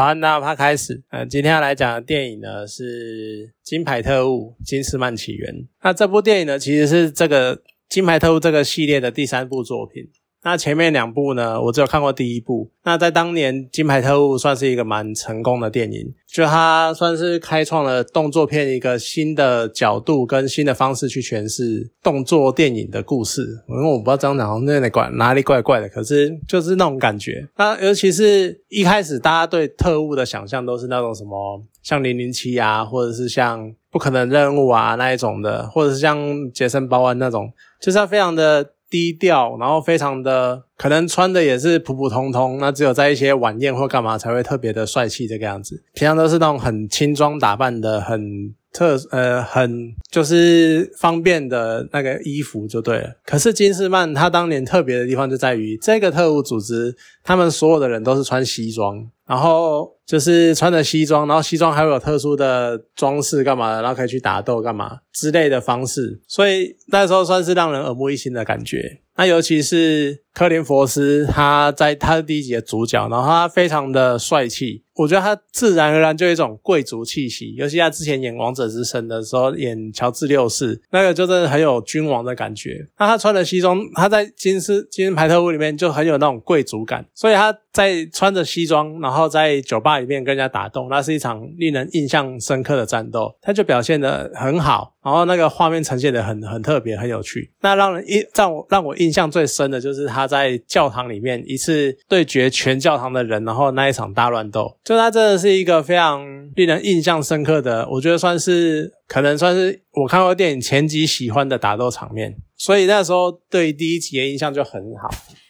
早安，大家开始。呃，今天要来讲的电影呢是《金牌特务：金斯曼起源》。那这部电影呢，其实是这个《金牌特务》这个系列的第三部作品。那前面两部呢，我只有看过第一部。那在当年，《金牌特务》算是一个蛮成功的电影，就它算是开创了动作片一个新的角度跟新的方式去诠释动作电影的故事。因为我不知道这样讲那里怪哪里怪怪的，可是就是那种感觉。那尤其是一开始大家对特务的想象都是那种什么像零零七啊，或者是像不可能任务啊那一种的，或者是像杰森·鲍恩那种，就是他非常的。低调，然后非常的可能穿的也是普普通通，那只有在一些晚宴或干嘛才会特别的帅气这个样子，平常都是那种很轻装打扮的，很特呃很就是方便的那个衣服就对了。可是金斯曼他当年特别的地方就在于这个特务组织，他们所有的人都是穿西装。然后就是穿着西装，然后西装还会有特殊的装饰干嘛的，然后可以去打斗干嘛之类的方式，所以那时候算是让人耳目一新的感觉。那尤其是科林·佛斯，他在他是第一集的主角，然后他非常的帅气。我觉得他自然而然就有一种贵族气息，尤其他之前演《王者之神》的时候，演乔治六世，那个就真的很有君王的感觉。那他穿的西装，他在《金丝金牌特务》里面就很有那种贵族感，所以他在穿着西装，然后在酒吧里面跟人家打斗，那是一场令人印象深刻的战斗，他就表现的很好，然后那个画面呈现的很很特别，很有趣。那让人印让我让我印象最深的就是他在教堂里面一次对决全教堂的人，然后那一场大乱斗。就它真的是一个非常令人印象深刻的，我觉得算是可能算是我看过电影前几喜欢的打斗场面，所以那时候对第一集的印象就很好，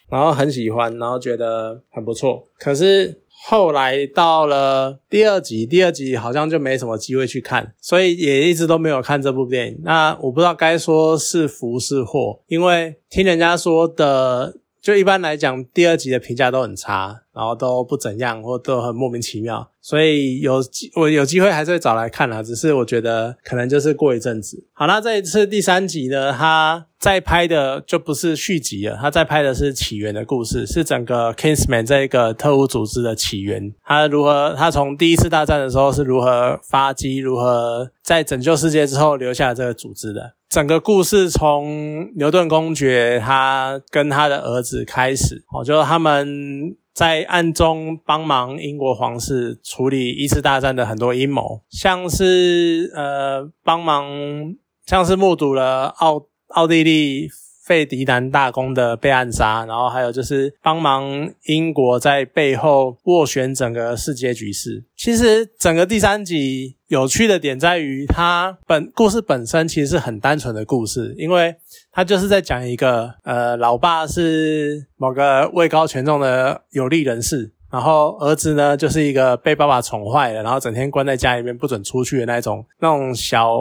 然后很喜欢，然后觉得很不错。可是后来到了第二集，第二集好像就没什么机会去看，所以也一直都没有看这部电影。那我不知道该说是福是祸，因为听人家说的。就一般来讲，第二集的评价都很差，然后都不怎样，或都很莫名其妙。所以有机我有机会还是会找来看啦，只是我觉得可能就是过一阵子。好，那这一次第三集呢，他在拍的就不是续集了，他在拍的是起源的故事，是整个 Kingsman 这一个特务组织的起源。他如何，他从第一次大战的时候是如何发迹，如何在拯救世界之后留下这个组织的。整个故事从牛顿公爵他跟他的儿子开始，哦，就是他们。在暗中帮忙英国皇室处理一次大战的很多阴谋，像是呃帮忙，像是目睹了奥奥地利费迪南大公的被暗杀，然后还有就是帮忙英国在背后斡旋整个世界局势。其实整个第三集有趣的点在于，它本故事本身其实是很单纯的故事，因为。它就是在讲一个，呃，老爸是某个位高权重的有利人士，然后儿子呢就是一个被爸爸宠坏了，然后整天关在家里面不准出去的那种那种小。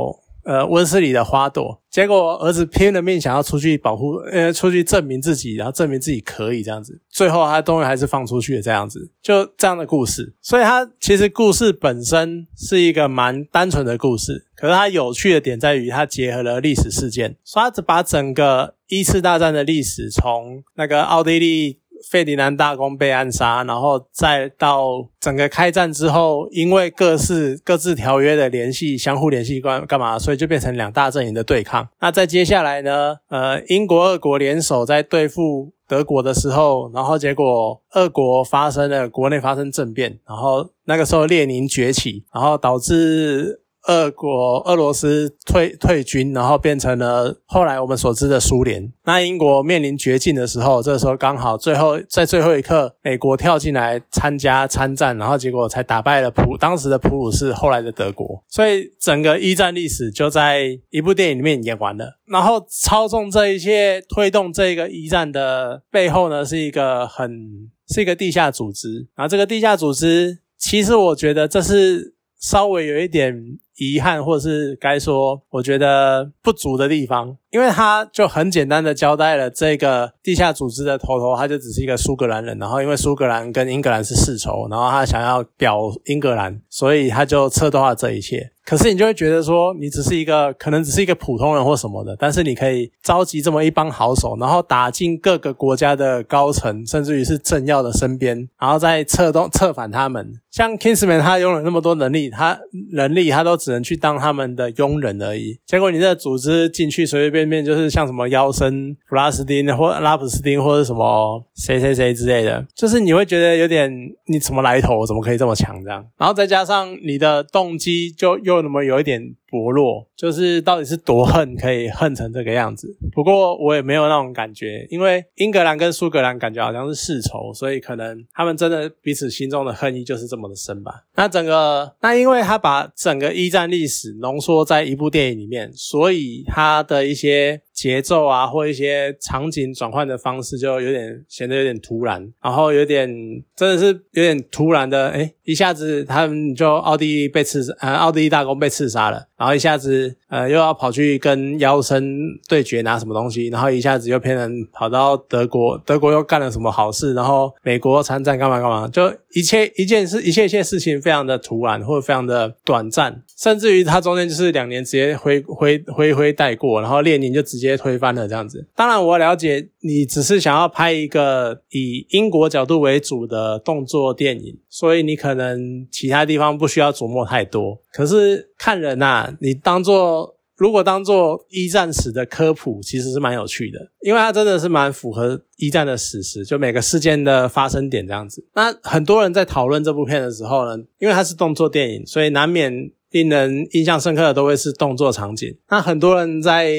呃，温室里的花朵，结果儿子拼了命想要出去保护，呃，出去证明自己，然后证明自己可以这样子，最后他终于还是放出去了，这样子，就这样的故事。所以它其实故事本身是一个蛮单纯的故事，可是它有趣的点在于它结合了历史事件，所以它把整个一次大战的历史从那个奥地利。费迪南大公被暗杀，然后再到整个开战之后，因为各式各自条约的联系，相互联系干干嘛，所以就变成两大阵营的对抗。那在接下来呢？呃，英国、俄国联手在对付德国的时候，然后结果俄国发生了国内发生政变，然后那个时候列宁崛起，然后导致。俄国、俄罗斯退退军，然后变成了后来我们所知的苏联。那英国面临绝境的时候，这时候刚好最后在最后一刻，美国跳进来参加参战，然后结果才打败了普当时的普鲁士，后来的德国。所以整个一战历史就在一部电影里面演完了。然后操纵这一切、推动这个一战的背后呢，是一个很是一个地下组织。然后这个地下组织，其实我觉得这是。稍微有一点遗憾，或是该说我觉得不足的地方，因为他就很简单的交代了这个地下组织的头头，他就只是一个苏格兰人，然后因为苏格兰跟英格兰是世仇，然后他想要表英格兰，所以他就策动了这一切。可是你就会觉得说，你只是一个可能只是一个普通人或什么的，但是你可以召集这么一帮好手，然后打进各个国家的高层，甚至于是政要的身边，然后再策动策反他们。像 Kingsman 他拥有那么多能力，他能力他都只能去当他们的佣人而已。结果你这组织进去随随便便就是像什么妖僧弗拉斯丁或拉普斯丁或者什么谁谁谁之类的，就是你会觉得有点你什么来头，怎么可以这么强这样？然后再加上你的动机就又那么有一点。薄弱，就是到底是多恨可以恨成这个样子。不过我也没有那种感觉，因为英格兰跟苏格兰感觉好像是世仇，所以可能他们真的彼此心中的恨意就是这么的深吧。那整个，那因为他把整个一战历史浓缩在一部电影里面，所以他的一些。节奏啊，或一些场景转换的方式，就有点显得有点突然，然后有点真的是有点突然的，哎，一下子他们就奥地利被刺，呃，奥地利大公被刺杀了，然后一下子呃又要跑去跟妖僧对决拿什么东西，然后一下子又骗人跑到德国，德国又干了什么好事，然后美国参战干嘛干嘛，就一切一件事，一切一切事情非常的突然或者非常的短暂，甚至于他中间就是两年直接挥 挥挥挥带过，然后列宁就直接。推翻了这样子，当然我了解你只是想要拍一个以英国角度为主的动作电影，所以你可能其他地方不需要琢磨太多。可是看人呐，你当做如果当做一战史的科普，其实是蛮有趣的，因为它真的是蛮符合一战的史实，就每个事件的发生点这样子。那很多人在讨论这部片的时候呢，因为它是动作电影，所以难免令人印象深刻的都会是动作场景。那很多人在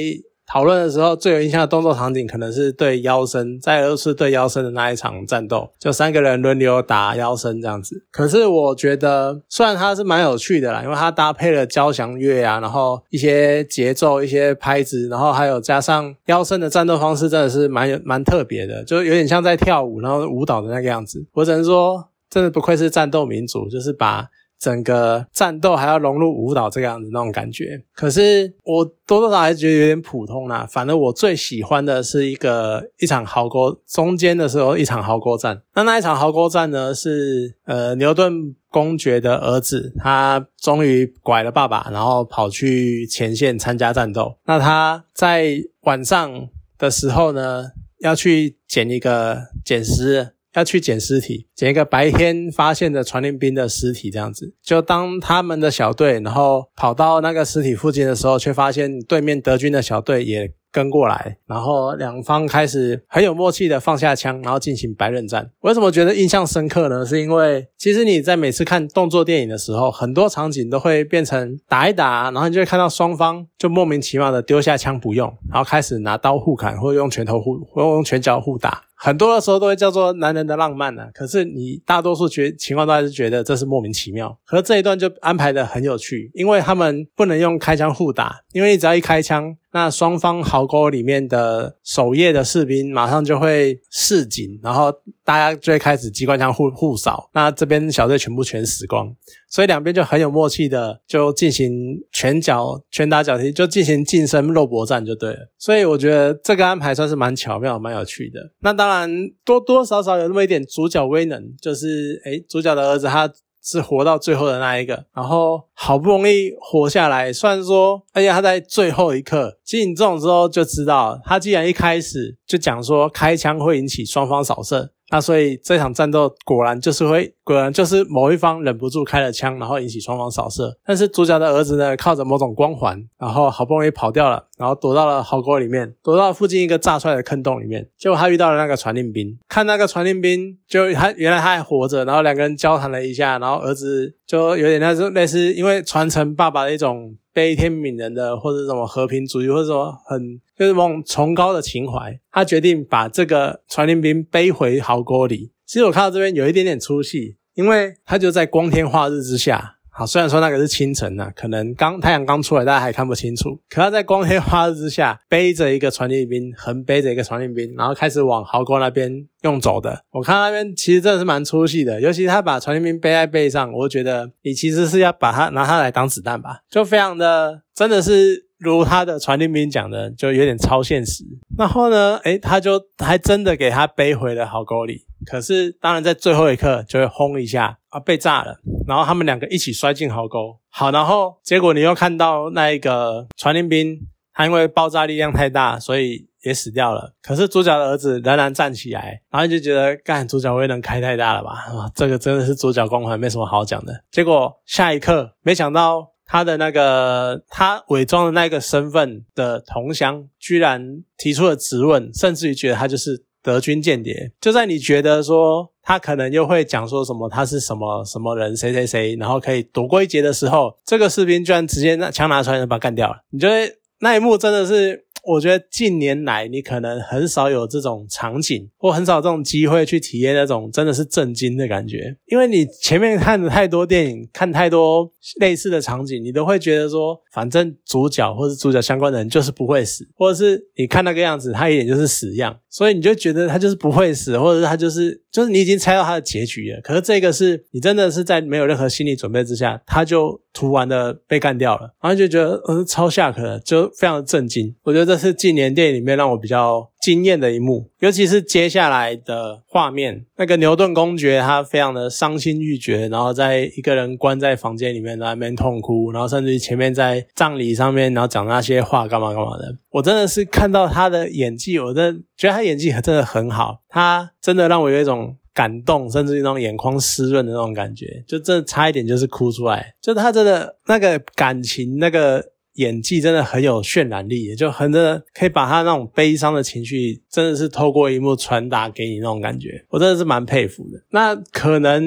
讨论的时候，最有印象的动作场景可能是对妖身，在俄罗斯对妖身的那一场战斗，就三个人轮流打妖身这样子。可是我觉得，虽然它是蛮有趣的啦，因为它搭配了交响乐啊，然后一些节奏、一些拍子，然后还有加上妖身的战斗方式，真的是蛮有蛮特别的，就有点像在跳舞，然后舞蹈的那个样子。我只能说，真的不愧是战斗民族，就是把。整个战斗还要融入舞蹈这个样子那种感觉，可是我多多少还是觉得有点普通啦。反正我最喜欢的是一个一场壕沟中间的时候一场壕沟战。那那一场壕沟战呢，是呃牛顿公爵的儿子，他终于拐了爸爸，然后跑去前线参加战斗。那他在晚上的时候呢，要去捡一个捡尸。要去捡尸体，捡一个白天发现的传令兵的尸体，这样子。就当他们的小队，然后跑到那个尸体附近的时候，却发现对面德军的小队也。跟过来，然后两方开始很有默契的放下枪，然后进行白刃战。为什么觉得印象深刻呢？是因为其实你在每次看动作电影的时候，很多场景都会变成打一打，然后你就会看到双方就莫名其妙的丢下枪不用，然后开始拿刀互砍，或者用拳头互，或用拳脚互打。很多的时候都会叫做男人的浪漫呢。可是你大多数觉情况都还是觉得这是莫名其妙。可是这一段就安排的很有趣，因为他们不能用开枪互打，因为你只要一开枪。那双方壕沟里面的守夜的士兵马上就会示警，然后大家就会开始机关枪互互扫，那这边小队全部全死光，所以两边就很有默契的就进行拳脚拳打脚踢，就进行近身肉搏战就对了。所以我觉得这个安排算是蛮巧妙、蛮有趣的。那当然多多少少有那么一点主角威能，就是诶主角的儿子他。是活到最后的那一个，然后好不容易活下来。虽然说，而且他在最后一刻，其实你这种时候就知道，他既然一开始就讲说开枪会引起双方扫射。那所以这场战斗果然就是会，果然就是某一方忍不住开了枪，然后引起双方扫射。但是主角的儿子呢，靠着某种光环，然后好不容易跑掉了，然后躲到了壕沟里面，躲到附近一个炸出来的坑洞里面。结果他遇到了那个传令兵，看那个传令兵，就他原来他还活着，然后两个人交谈了一下，然后儿子就有点那种类似，因为传承爸爸的一种。悲天悯人的，或者什么和平主义，或者说很就是某种崇高的情怀，他决定把这个传令兵背回壕沟里。其实我看到这边有一点点出戏，因为他就在光天化日之下，好，虽然说那个是清晨呐，可能刚太阳刚出来，大家还看不清楚。可他在光天化日之下，背着一个传令兵，横背着一个传令兵，然后开始往壕沟那边用走的。我看那边其实真的是蛮粗细的，尤其他把传令兵背在背上，我觉得你其实是要把他拿他来当子弹吧，就非常的真的是。如他的传令兵讲的，就有点超现实。然后呢，诶，他就还真的给他背回了壕沟里。可是，当然在最后一刻就会轰一下啊，被炸了。然后他们两个一起摔进壕沟。好，然后结果你又看到那一个传令兵，他因为爆炸力量太大，所以也死掉了。可是主角的儿子仍然站起来，然后就觉得，干主角威能开太大了吧？啊，这个真的是主角光环，没什么好讲的。结果下一刻，没想到。他的那个他伪装的那个身份的同乡，居然提出了质问，甚至于觉得他就是德军间谍。就在你觉得说他可能又会讲说什么他是什么什么人谁谁谁，然后可以躲过一劫的时候，这个士兵居然直接拿枪拿出来把他干掉了。你觉得那一幕真的是？我觉得近年来你可能很少有这种场景，或很少这种机会去体验那种真的是震惊的感觉，因为你前面看的太多电影，看太多类似的场景，你都会觉得说，反正主角或是主角相关的人就是不会死，或者是你看那个样子，他一点就是死样，所以你就觉得他就是不会死，或者是他就是就是你已经猜到他的结局了。可是这个是你真的是在没有任何心理准备之下，他就突然的被干掉了，然后就觉得嗯超吓客，就非常的震惊。我觉得。这是近年电影里面让我比较惊艳的一幕，尤其是接下来的画面，那个牛顿公爵他非常的伤心欲绝，然后在一个人关在房间里面在那边痛哭，然后甚至于前面在葬礼上面，然后讲那些话干嘛干嘛的。我真的是看到他的演技，我真的觉得他演技真的很好，他真的让我有一种感动，甚至那种眼眶湿润的那种感觉，就真的差一点就是哭出来，就他真的那个感情那个。演技真的很有渲染力，就很的可以把他那种悲伤的情绪，真的是透过一幕传达给你那种感觉，我真的是蛮佩服的。那可能，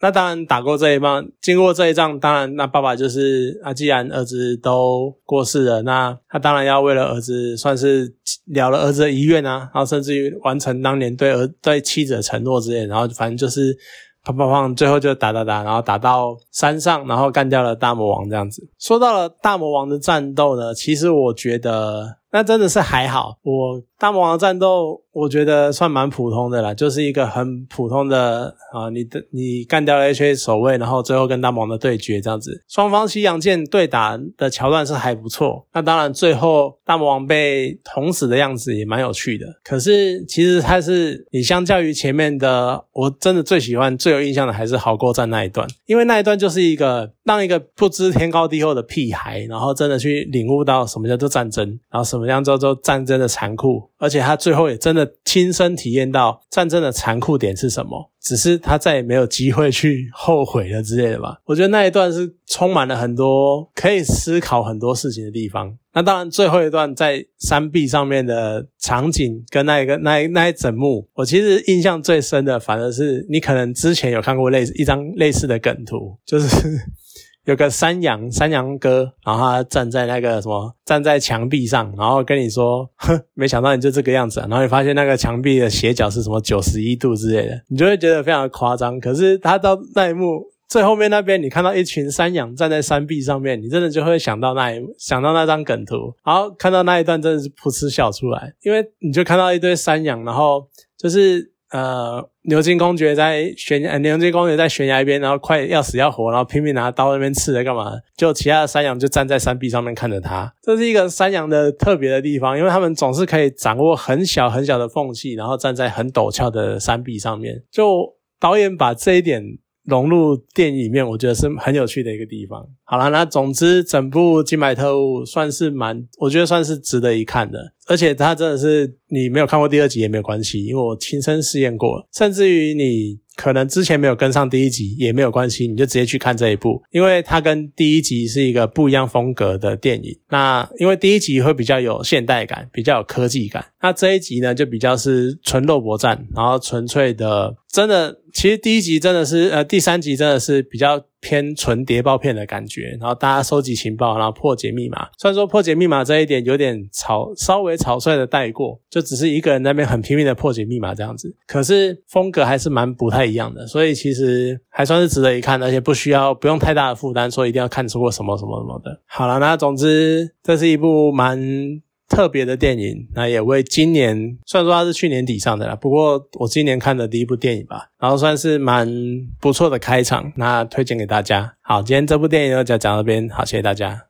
那当然打过这一仗，经过这一仗，当然那爸爸就是啊，既然儿子都过世了，那他当然要为了儿子算是了了儿子的遗愿啊，然后甚至于完成当年对儿对妻子的承诺之类，然后反正就是。砰砰砰！最后就打打打，然后打到山上，然后干掉了大魔王这样子。说到了大魔王的战斗呢，其实我觉得那真的是还好。我大魔王战斗。我觉得算蛮普通的啦，就是一个很普通的啊，你的你干掉了 H A 守卫，然后最后跟大魔王的对决这样子，双方西洋剑对打的桥段是还不错。那当然最后大魔王被捅死的样子也蛮有趣的。可是其实它是你相较于前面的，我真的最喜欢、最有印象的还是壕沟战那一段，因为那一段就是一个当一个不知天高地厚的屁孩，然后真的去领悟到什么叫做战争，然后什么样叫做战争的残酷，而且他最后也真的。亲身体验到战争的残酷点是什么？只是他再也没有机会去后悔了之类的吧。我觉得那一段是充满了很多可以思考很多事情的地方。那当然，最后一段在山壁上面的场景跟那一个那那一整幕，我其实印象最深的，反而是你可能之前有看过类似一张类似的梗图，就是。有个山羊，山羊哥，然后他站在那个什么，站在墙壁上，然后跟你说：“哼，没想到你就这个样子。”然后你发现那个墙壁的斜角是什么九十一度之类的，你就会觉得非常的夸张。可是他到那一幕最后面那边，你看到一群山羊站在山壁上面，你真的就会想到那一想到那张梗图，然后看到那一段真的是噗嗤笑出来，因为你就看到一堆山羊，然后就是呃。牛津公爵在悬崖，牛津公爵在悬崖边，然后快要死要活，然后拼命拿刀那边刺着干嘛？就其他的山羊就站在山壁上面看着他。这是一个山羊的特别的地方，因为他们总是可以掌握很小很小的缝隙，然后站在很陡峭的山壁上面。就导演把这一点。融入电影里面，我觉得是很有趣的一个地方。好了，那总之整部《金牌特务》算是蛮，我觉得算是值得一看的。而且它真的是你没有看过第二集也没有关系，因为我亲身试验过，甚至于你。可能之前没有跟上第一集也没有关系，你就直接去看这一部，因为它跟第一集是一个不一样风格的电影。那因为第一集会比较有现代感，比较有科技感，那这一集呢就比较是纯肉搏战，然后纯粹的真的，其实第一集真的是，呃，第三集真的是比较偏纯谍报片的感觉，然后大家收集情报，然后破解密码。虽然说破解密码这一点有点草，稍微草率的带过，就只是一个人那边很拼命的破解密码这样子，可是风格还是蛮不太一样的，所以其实还算是值得一看，而且不需要不用太大的负担，说一定要看出过什么什么什么的。好了，那总之这是一部蛮。特别的电影，那也为今年，虽然说它是去年底上的啦，不过我今年看的第一部电影吧，然后算是蛮不错的开场，那推荐给大家。好，今天这部电影就讲到这边，好，谢谢大家。